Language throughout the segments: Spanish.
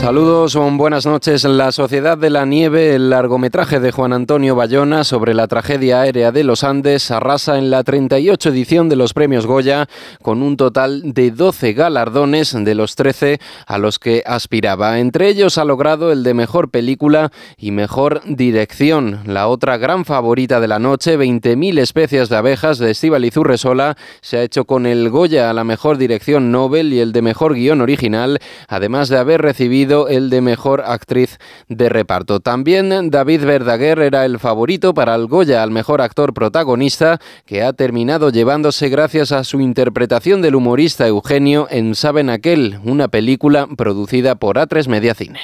Saludos, buenas noches. La Sociedad de la Nieve, el largometraje de Juan Antonio Bayona sobre la tragedia aérea de los Andes, arrasa en la 38 edición de los premios Goya con un total de 12 galardones de los 13 a los que aspiraba. Entre ellos ha logrado el de mejor película y mejor dirección. La otra gran favorita de la noche, 20.000 especies de abejas de Estíbaliz Urresola, se ha hecho con el Goya a la mejor dirección Nobel y el de mejor guion original, además de haber recibido el de mejor actriz de reparto. También David Verdaguer era el favorito para el Goya al mejor actor protagonista, que ha terminado llevándose gracias a su interpretación del humorista Eugenio en Saben Aquel, una película producida por A3 Media Cine.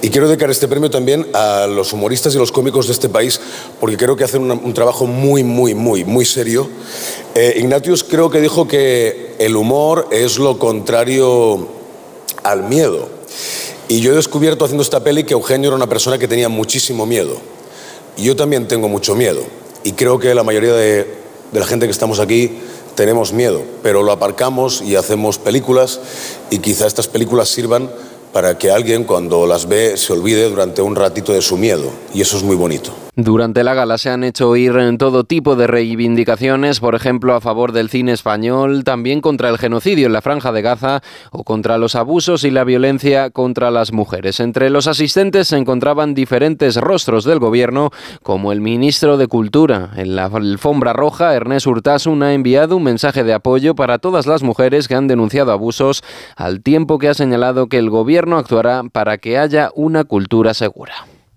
Y quiero dedicar este premio también a los humoristas y los cómicos de este país, porque creo que hacen un, trabajo muy, muy, muy, muy serio. Eh, Ignatius creo que dijo que el humor es lo contrario al miedo. Y yo he descubierto haciendo esta peli que Eugenio era una persona que tenía muchísimo miedo. Y yo también tengo mucho miedo. Y creo que la mayoría de, de la gente que estamos aquí tenemos miedo, pero lo aparcamos y hacemos películas y quizá estas películas sirvan para que alguien cuando las ve se olvide durante un ratito de su miedo. Y eso es muy bonito. Durante la gala se han hecho oír en todo tipo de reivindicaciones, por ejemplo, a favor del cine español, también contra el genocidio en la Franja de Gaza o contra los abusos y la violencia contra las mujeres. Entre los asistentes se encontraban diferentes rostros del gobierno, como el ministro de Cultura. En la alfombra roja, Ernest Urtasun ha enviado un mensaje de apoyo para todas las mujeres que han denunciado abusos, al tiempo que ha señalado que el gobierno actuará para que haya una cultura segura.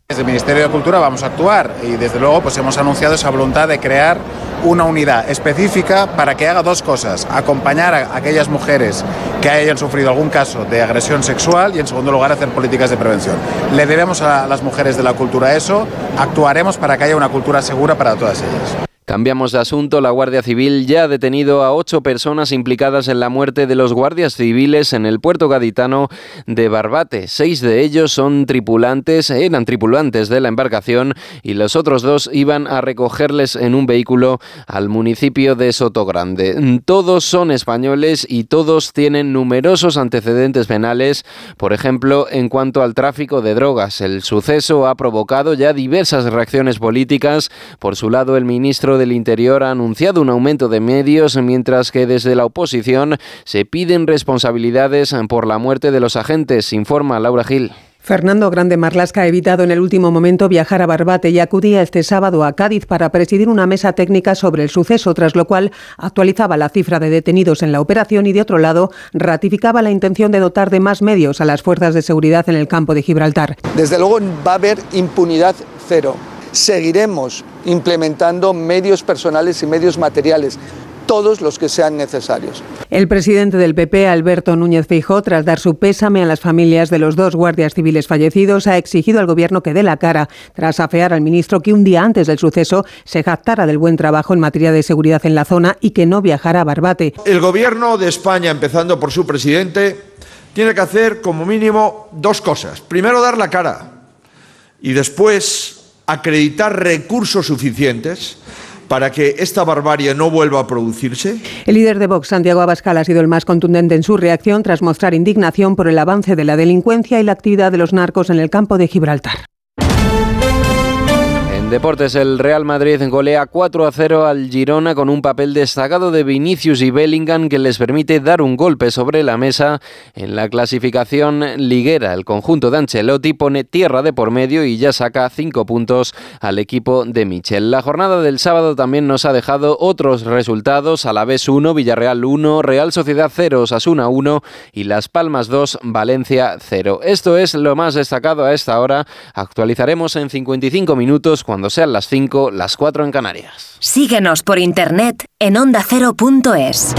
Desde el Ministerio de Cultura vamos a actuar y desde luego pues hemos anunciado esa voluntad de crear una unidad específica para que haga dos cosas, acompañar a aquellas mujeres que hayan sufrido algún caso de agresión sexual y en segundo lugar hacer políticas de prevención. Le debemos a las mujeres de la cultura eso, actuaremos para que haya una cultura segura para todas ellas. Cambiamos de asunto. La Guardia Civil ya ha detenido a ocho personas implicadas en la muerte de los guardias civiles en el puerto gaditano de Barbate. Seis de ellos son tripulantes, eran tripulantes de la embarcación y los otros dos iban a recogerles en un vehículo al municipio de Sotogrande. Todos son españoles y todos tienen numerosos antecedentes penales, por ejemplo, en cuanto al tráfico de drogas. El suceso ha provocado ya diversas reacciones políticas. Por su lado, el ministro del Interior ha anunciado un aumento de medios, mientras que desde la oposición se piden responsabilidades por la muerte de los agentes, informa Laura Gil. Fernando Grande Marlasca ha evitado en el último momento viajar a Barbate y acudía este sábado a Cádiz para presidir una mesa técnica sobre el suceso, tras lo cual actualizaba la cifra de detenidos en la operación y, de otro lado, ratificaba la intención de dotar de más medios a las fuerzas de seguridad en el campo de Gibraltar. Desde luego va a haber impunidad cero seguiremos implementando medios personales y medios materiales todos los que sean necesarios. El presidente del PP, Alberto Núñez Feijóo, tras dar su pésame a las familias de los dos guardias civiles fallecidos, ha exigido al gobierno que dé la cara tras afear al ministro que un día antes del suceso se jactara del buen trabajo en materia de seguridad en la zona y que no viajara a Barbate. El gobierno de España, empezando por su presidente, tiene que hacer como mínimo dos cosas. Primero, dar la cara y después acreditar recursos suficientes para que esta barbarie no vuelva a producirse? El líder de Vox, Santiago Abascal, ha sido el más contundente en su reacción tras mostrar indignación por el avance de la delincuencia y la actividad de los narcos en el campo de Gibraltar. Deportes, el Real Madrid golea 4 a 0 al Girona con un papel destacado de Vinicius y Bellingham que les permite dar un golpe sobre la mesa en la clasificación liguera. El conjunto de Ancelotti pone tierra de por medio y ya saca 5 puntos al equipo de Michel. La jornada del sábado también nos ha dejado otros resultados: Alavés 1, Villarreal 1, Real Sociedad 0, Sasuna 1 y Las Palmas 2, Valencia 0. Esto es lo más destacado a esta hora. Actualizaremos en 55 minutos cuando cuando sean las 5, las 4 en Canarias. Síguenos por internet en ondacero.es.